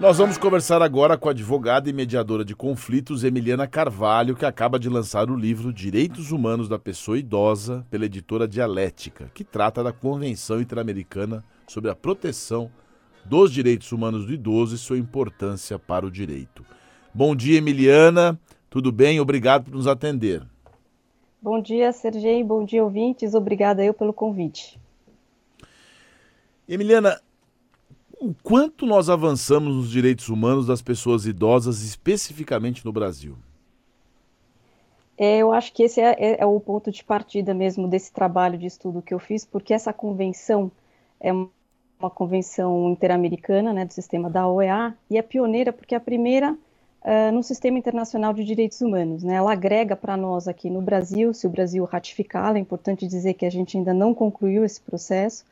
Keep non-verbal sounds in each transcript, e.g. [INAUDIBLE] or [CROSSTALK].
Nós vamos conversar agora com a advogada e mediadora de conflitos Emiliana Carvalho, que acaba de lançar o livro Direitos Humanos da Pessoa Idosa, pela editora Dialética, que trata da Convenção Interamericana sobre a proteção dos direitos humanos do idoso e sua importância para o direito. Bom dia, Emiliana. Tudo bem? Obrigado por nos atender. Bom dia, Sergei. Bom dia, ouvintes. Obrigada eu pelo convite. Emiliana, o quanto nós avançamos nos direitos humanos das pessoas idosas, especificamente no Brasil? É, eu acho que esse é, é, é, o ponto de partida mesmo desse trabalho de estudo que eu fiz, porque essa convenção é uma convenção interamericana, né, do sistema da OEA, e é pioneira porque é a primeira uh, no sistema internacional de direitos humanos. Né, ela agrega para nós aqui no Brasil, se o Brasil ratificá-la, é importante dizer que a gente ainda não concluiu esse processo,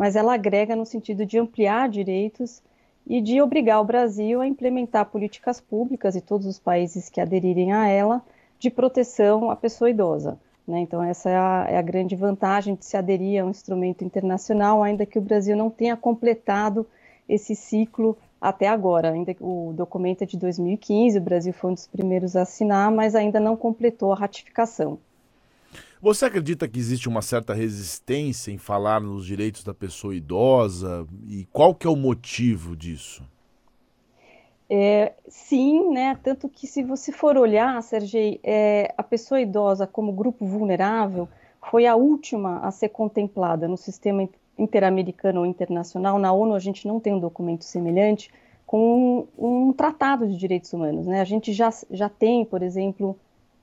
mas ela agrega no sentido de ampliar direitos e de obrigar o Brasil a implementar políticas públicas e todos os países que aderirem a ela de proteção à pessoa idosa. Né? Então, essa é a, é a, grande vantagem de se aderir a um instrumento internacional, ainda que o Brasil não tenha completado esse ciclo até agora. Ainda o documento é de 2015, o Brasil foi um dos primeiros a assinar, mas ainda não completou a ratificação. Você acredita que existe uma certa resistência em falar nos direitos da pessoa idosa? E qual que é o motivo disso? É, sim, né? Tanto que se você for olhar, Sergei, é, a pessoa idosa como grupo vulnerável foi a última a ser contemplada no sistema interamericano ou internacional. Na ONU a gente não tem um documento semelhante com um, um tratado de direitos humanos. Né? A gente já, já tem, por exemplo,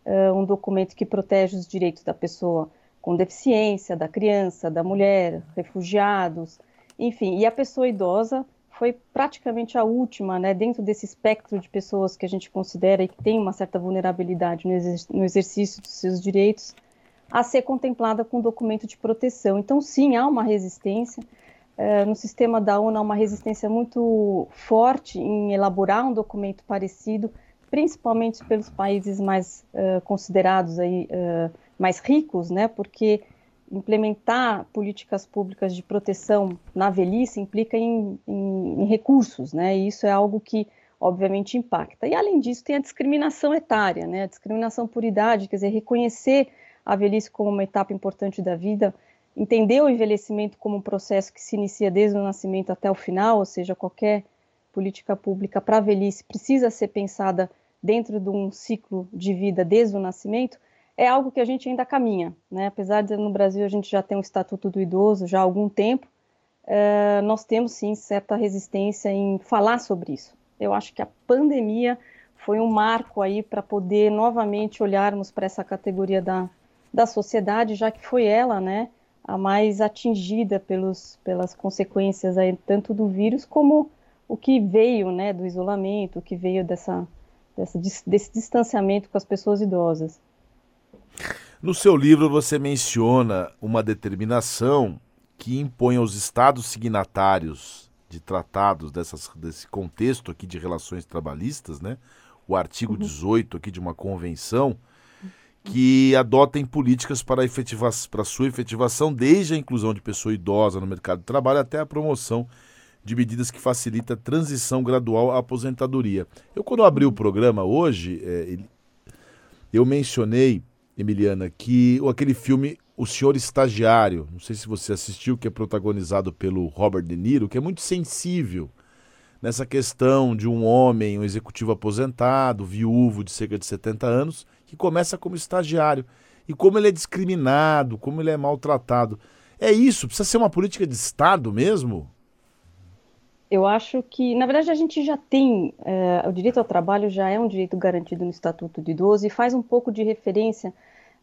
uh, um documento que protege os direitos da pessoa com deficiência, da criança, da mulher, refugiados, enfim. E a pessoa idosa foi praticamente a última, né, dentro desse espectro de pessoas que a gente considera e que tem uma certa vulnerabilidade no, exer no exercício dos seus direitos, a ser contemplada com um documento de proteção. Então, sim, há uma resistência. Uh, no sistema da ONU há uma resistência muito forte em elaborar um documento parecido, principalmente pelos países mais uh, considerados aí, uh, mais ricos, né? Porque implementar políticas públicas de proteção na velhice implica em, em, em, recursos, né? E isso é algo que obviamente impacta. E além disso tem a discriminação etária, né? A discriminação por idade, quer dizer, reconhecer a velhice como uma etapa importante da vida, entender o envelhecimento como um processo que se inicia desde o nascimento até o final, ou seja, qualquer política pública para a velhice precisa ser pensada dentro de um ciclo de vida desde o nascimento, é algo que a gente ainda caminha. Né? Apesar de no Brasil a gente já tem um Estatuto do Idoso já há algum tempo, é, nós temos sim certa resistência em falar sobre isso. Eu acho que a pandemia foi um marco aí para poder novamente olharmos para essa categoria da, da sociedade, já que foi ela, né, a mais atingida pelos, pelas consequências aí, tanto do vírus como o que veio né, do isolamento, o que veio dessa, dessa, desse distanciamento com as pessoas idosas. No seu livro você menciona uma determinação que impõe aos estados signatários de tratados dessas, desse contexto aqui de relações trabalhistas, né? o artigo uhum. 18 aqui de uma convenção, que adotem políticas para, efetiva para sua efetivação, desde a inclusão de pessoa idosa no mercado de trabalho até a promoção de medidas que facilita a transição gradual à aposentadoria. Eu, quando abri o programa hoje, é, eu mencionei, Emiliana, que aquele filme O Senhor Estagiário, não sei se você assistiu, que é protagonizado pelo Robert De Niro, que é muito sensível nessa questão de um homem, um executivo aposentado, viúvo de cerca de 70 anos, que começa como estagiário. E como ele é discriminado, como ele é maltratado. É isso? Precisa ser uma política de Estado mesmo? Eu acho que, na verdade, a gente já tem, é, o direito ao trabalho já é um direito garantido no Estatuto de Idoso e faz um pouco de referência,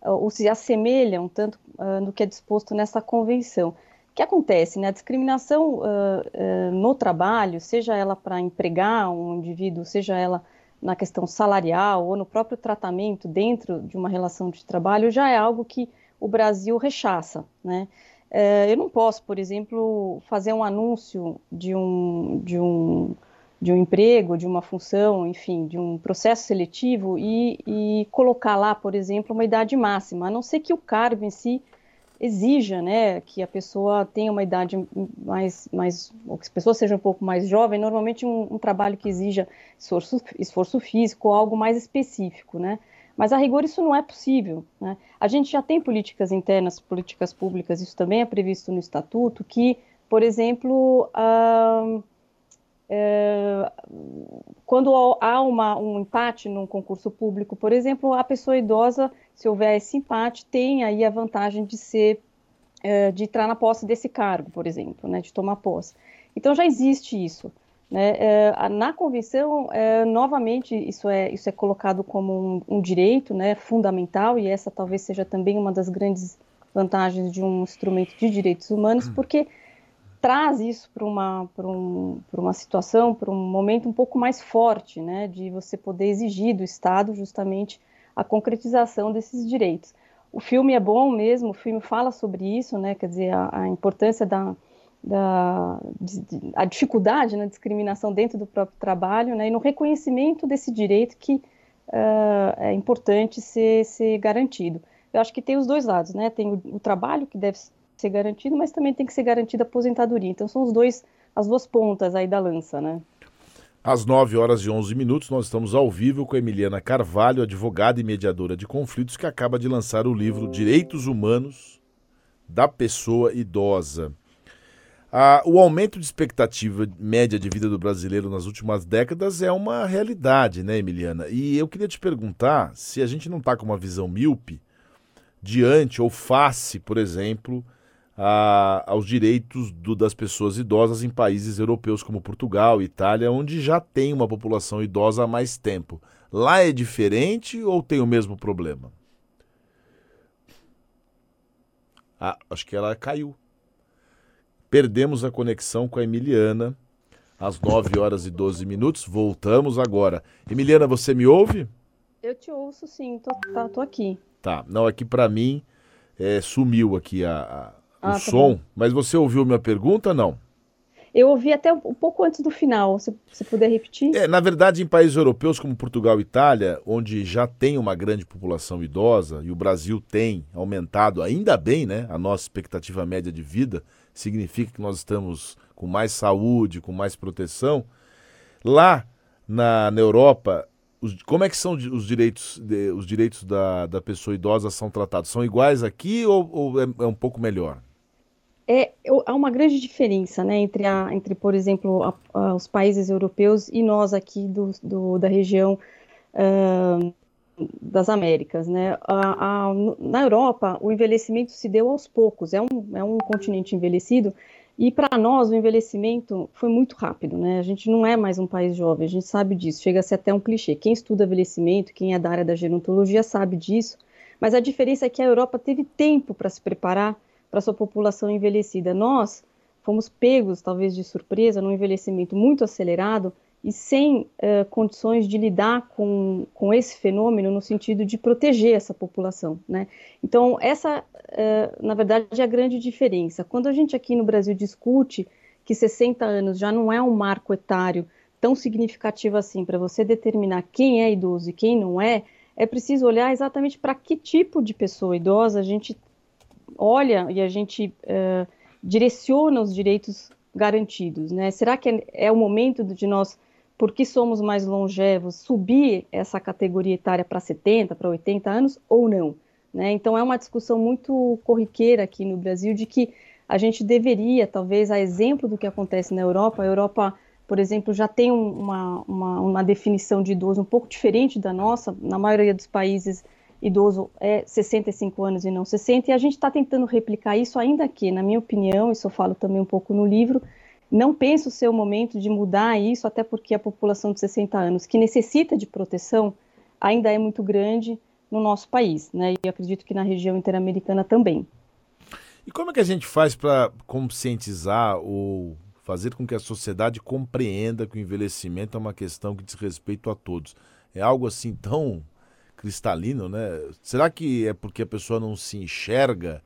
uh, ou se assemelha um tanto uh, no que é disposto nessa convenção. O que acontece? Né? A discriminação uh, no trabalho, seja ela para empregar um indivíduo, seja ela na questão salarial ou no próprio tratamento dentro de uma relação de trabalho, já é algo que o Brasil rechaça, né? É, eu não posso, por exemplo, fazer um anúncio de um, de um, de um emprego, de uma função, enfim, de um processo seletivo e, e colocar lá, por exemplo, uma idade máxima, a não ser que o cargo em si exija, né, que a pessoa tenha uma idade mais, mais ou que a pessoa seja um pouco mais jovem, normalmente um, um trabalho que exija esforço, esforço físico, algo mais específico, né. Mas a rigor isso não é possível. Né? A gente já tem políticas internas, políticas públicas, isso também é previsto no estatuto, que, por exemplo, é, quando há uma, um empate num concurso público, por exemplo, a pessoa idosa, se houver esse empate, tem aí a vantagem de ser, é, de entrar na posse desse cargo, por exemplo, né, de tomar posse. Então já existe isso. Né? É, na convenção, é, novamente, isso é, isso é colocado como um, um, direito né, fundamental, e essa talvez seja também uma das grandes vantagens de um instrumento de direitos humanos, hum. porque traz isso para uma, um, uma situação, para um momento um pouco mais forte, né, de você poder exigir do Estado justamente a concretização desses direitos. O filme é bom mesmo, o filme fala sobre isso, né, quer dizer, a, a importância da, da de, de, a dificuldade na discriminação dentro do próprio trabalho, né, e no reconhecimento desse direito que uh, é importante ser, ser garantido. Eu acho que tem os dois lados, né, tem o, o trabalho que deve ser garantido, mas também tem que ser garantida a aposentadoria. Então são os dois, as duas pontas aí da lança, né? Às 9 horas e 11 minutos, nós estamos ao vivo com a Emiliana Carvalho, advogada e mediadora de conflitos, que acaba de lançar o livro Direitos Humanos da Pessoa Idosa. Ah, o aumento de expectativa média de vida do brasileiro nas últimas décadas é uma realidade, né, Emiliana? E eu queria te perguntar se a gente não está com uma visão míope diante ou face, por exemplo, a, aos direitos do, das pessoas idosas em países europeus como Portugal, Itália, onde já tem uma população idosa há mais tempo. Lá é diferente ou tem o mesmo problema? Ah, acho que ela caiu. Perdemos a conexão com a Emiliana às 9 horas e 12 minutos. Voltamos agora. Emiliana, você me ouve? Eu te ouço sim, tô, tá, tô aqui. Tá, não, aqui para mim é, sumiu aqui a, a ah, o tá som, bom. mas você ouviu minha pergunta não? Eu ouvi até um pouco antes do final, se, se puder repetir. É, na verdade, em países europeus como Portugal e Itália, onde já tem uma grande população idosa, e o Brasil tem aumentado, ainda bem, né? A nossa expectativa média de vida significa que nós estamos com mais saúde, com mais proteção. Lá na, na Europa, os, como é que são os direitos, de, os direitos da, da pessoa idosa são tratados? São iguais aqui ou, ou é, é um pouco melhor? é, há uma grande diferença né, entre, a, entre, por exemplo, a, a, os países europeus e nós aqui do, do da região uh, das Américas. Né? A, na Europa, o envelhecimento se deu aos poucos, é um, é um continente envelhecido, e para nós o envelhecimento foi muito rápido. Né? A gente não é mais um país jovem, a gente sabe disso, chega a ser até um clichê. Quem estuda envelhecimento, quem é da área da gerontologia sabe disso, mas a diferença é que a Europa teve tempo para se preparar para sua população envelhecida. Nós fomos pegos, talvez de surpresa, num envelhecimento muito acelerado e sem uh, condições de lidar com, com esse fenômeno no sentido de proteger essa população. Né? Então, essa, uh, na verdade, é a grande diferença. Quando a gente aqui no Brasil discute que 60 anos já não é um marco etário tão significativo assim para você determinar quem é idoso e quem não é, é preciso olhar exatamente para que tipo de pessoa idosa a gente olha e a gente uh, direciona os direitos garantidos, né? Será que é, é o momento de nós, porque somos mais longevos, subir essa categoria etária para 70, para 80 anos ou não? Né? Então é uma discussão muito corriqueira aqui no Brasil de que a gente deveria, talvez, a exemplo do que acontece na Europa, a Europa, por exemplo, já tem uma, uma, uma definição de idoso um pouco diferente da nossa, na maioria dos países idoso é 65 anos e não 60, e a gente está tentando replicar isso ainda que, na minha opinião, isso eu falo também um pouco no livro, não penso ser o momento de mudar isso, até porque a população de 60 anos que necessita de proteção ainda é muito grande no nosso país, né? E acredito que na região interamericana também. E como é que a gente faz para conscientizar ou fazer com que a sociedade compreenda que o envelhecimento é uma questão que diz respeito a todos? É algo assim tão cristalino, né? Será que é porque a pessoa não se enxerga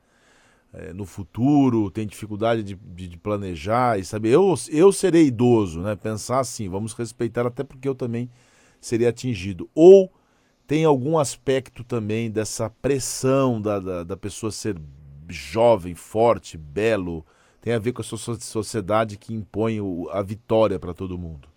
é, no futuro, tem dificuldade de, de, de, planejar e saber, eu, eu serei idoso, né? Pensar assim, vamos respeitar até porque eu também seria atingido. Ou tem algum aspecto também dessa pressão da, da, da pessoa ser jovem, forte, belo, tem a ver com a sociedade que impõe a vitória para todo mundo.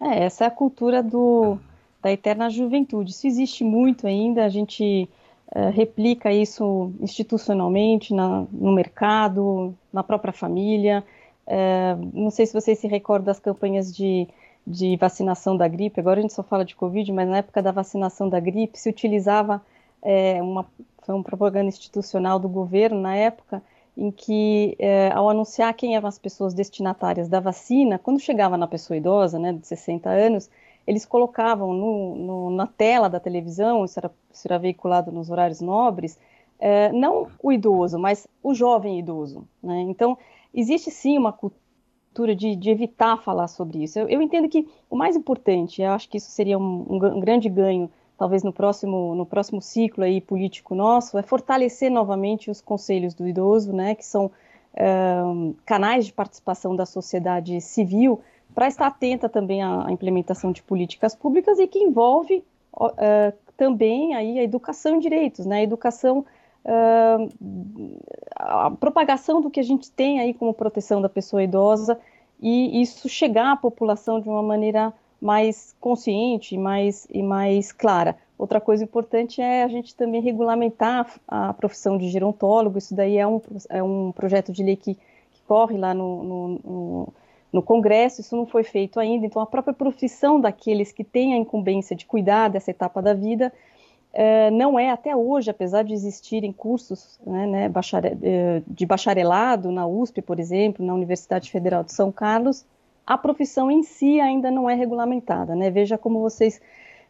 É, essa é a cultura do, da eterna juventude. Isso existe muito ainda, a gente uh, replica isso institucionalmente, na, no mercado, na própria família. Uh, não sei se vocês se recordam das campanhas de, de vacinação da gripe, agora a gente só fala de Covid, mas na época da vacinação da gripe se utilizava é, uma, foi uma propaganda institucional do governo na época, em que, ao anunciar quem eram as pessoas destinatárias da vacina, quando chegava na pessoa idosa, né, de 60 anos, eles colocavam no, no, na tela da televisão, isso era, isso era veiculado nos horários nobres, é, não o idoso, mas o jovem idoso. Né? Então, existe sim uma cultura de, de evitar falar sobre isso. Eu, eu, entendo que o mais importante, eu acho que isso seria um, um, grande ganho talvez no próximo, no próximo ciclo aí político nosso, é fortalecer novamente os conselhos do idoso, né, que são uh, canais de participação da sociedade civil, para estar atenta também à, implementação de políticas públicas e que envolve uh, também aí a educação em direitos, né, a educação Uh, a propagação do que a gente tem aí como proteção da pessoa idosa e isso chegar à população de uma maneira mais consciente mais, e mais clara. Outra coisa importante é a gente também regulamentar a profissão de gerontólogo, isso daí é um, é um projeto de lei que, que corre lá no, no, no, no, Congresso, isso não foi feito ainda, então a própria profissão daqueles que têm a incumbência de cuidar dessa etapa da vida é, não é até hoje, apesar de existirem cursos né, né, eh, de bacharelado na USP, por exemplo, na Universidade Federal de São Carlos, a profissão em si ainda não é regulamentada, né? Veja como vocês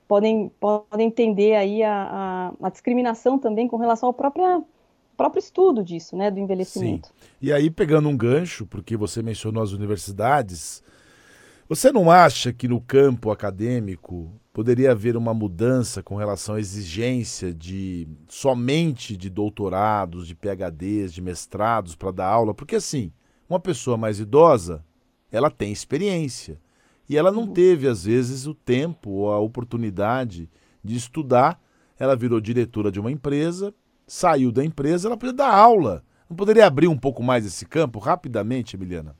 podem, podem entender aí a, a, a discriminação também com relação ao próprio, próprio estudo disso, né, do envelhecimento. Sim. E aí, pegando um gancho, porque você mencionou as universidades, você não acha que no campo acadêmico poderia haver uma mudança com relação à exigência de somente de doutorados, de PhDs, de mestrados para dar aula? Porque assim, uma pessoa mais idosa, ela tem experiência. E ela não uhum. teve, às vezes, o tempo ou a oportunidade de estudar. Ela virou diretora de uma empresa, saiu da empresa, ela podia dar aula. Não poderia abrir um pouco mais esse campo rapidamente, Emiliana?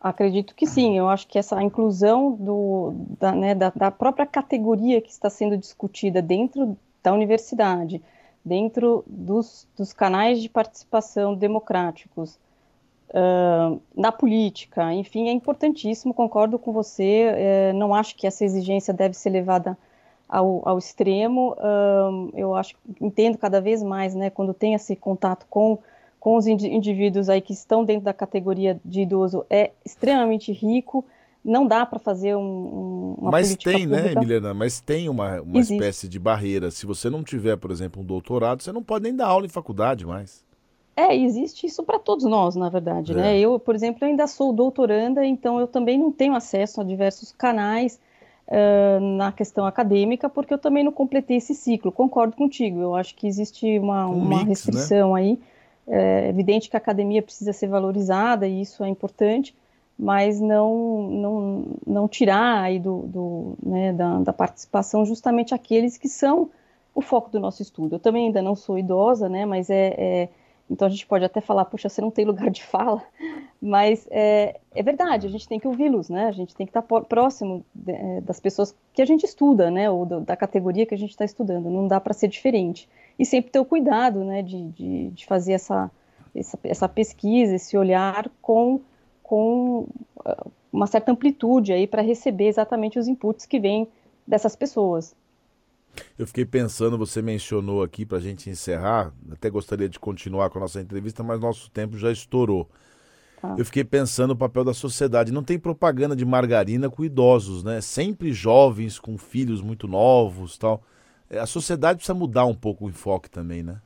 Acredito que sim. Eu acho que essa inclusão do, da, né, da, da própria categoria que está sendo discutida dentro da universidade, dentro dos, dos canais de participação democráticos, uh, na política, enfim, é importantíssimo, concordo com você, uh, não acho que essa exigência deve ser levada ao, ao extremo, uh, eu acho, entendo cada vez mais, né, quando tem esse contato com, com os indivíduos aí que estão dentro da categoria de idoso, é extremamente rico, não dá para fazer um, uma Mas tem, né, pública. né, Emiliana? Mas tem uma, uma espécie de barreira. Se você não tiver, por exemplo, um doutorado, você não pode nem dar aula em faculdade mais. É, existe isso para todos nós, na verdade, né? é. né? Eu, por exemplo, ainda sou doutoranda, então eu também não tenho acesso a diversos canais uh, na questão acadêmica, porque eu também não completei esse ciclo. Concordo contigo, eu acho que existe uma, um uma mix, né? restrição né? aí. É evidente que a academia precisa ser valorizada e isso é importante, mas não, não, não tirar aí do, do né, da, da participação justamente aqueles que são o foco do nosso estudo. Eu também ainda não sou idosa, né, mas é, é então a gente pode até falar, puxa, você não tem lugar de fala, mas é, é verdade, a gente tem que ouvi-los, né? A gente tem que estar próximo de, é, das pessoas que a gente estuda, né? Ou do, da categoria que a gente está estudando. Não dá para ser diferente. E sempre ter o cuidado, né? De, de, de fazer essa, essa, essa, pesquisa, esse olhar com, com uh, uma certa amplitude aí para receber exatamente os inputs que vêm dessas pessoas. Eu fiquei pensando, você mencionou aqui para a gente encerrar, até gostaria de continuar com a nossa entrevista, mas nosso tempo já estourou. Tá. Eu fiquei pensando no papel da sociedade. Não tem propaganda de margarina com idosos, né? Sempre jovens com filhos muito novos, tal. É, a sociedade precisa mudar um pouco o enfoque também, né?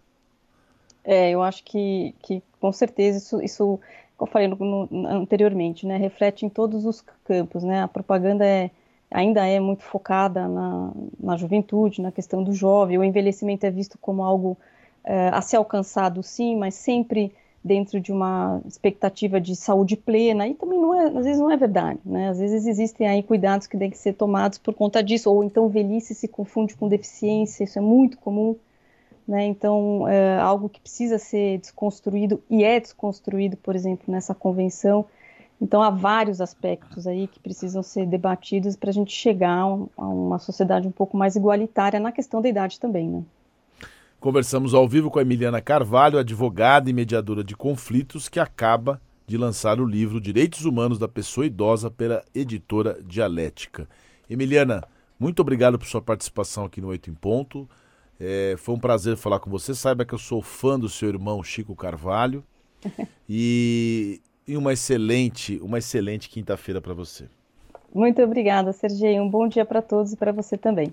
É, eu acho que, que com certeza isso, isso como eu falei no, no, anteriormente, né? Reflete em todos os campos, né? A propaganda é ainda é muito focada na, na juventude, na questão do jovem. O envelhecimento é visto como algo é, a ser alcançado, sim, mas sempre dentro de uma expectativa de saúde plena, e também não é, às vezes não é verdade, né? Às vezes existem aí cuidados que têm que ser tomados por conta disso, ou então velhice se confunde com deficiência, isso é muito comum, né? Então, é algo que precisa ser desconstruído e é desconstruído, por exemplo, nessa convenção. Então, há vários aspectos aí que precisam ser debatidos para a gente chegar a uma sociedade um pouco mais igualitária na questão da idade também, né? Conversamos ao vivo com a Emiliana Carvalho, advogada e mediadora de conflitos, que acaba de lançar o livro Direitos Humanos da Pessoa Idosa pela editora Dialética. Emiliana, muito obrigado por sua participação aqui no Oito em Ponto. É, foi um prazer falar com você. Saiba que eu sou fã do seu irmão Chico Carvalho. [LAUGHS] e, e uma excelente, uma excelente quinta-feira para você. Muito obrigada, Sergei. Um bom dia para todos e para você também.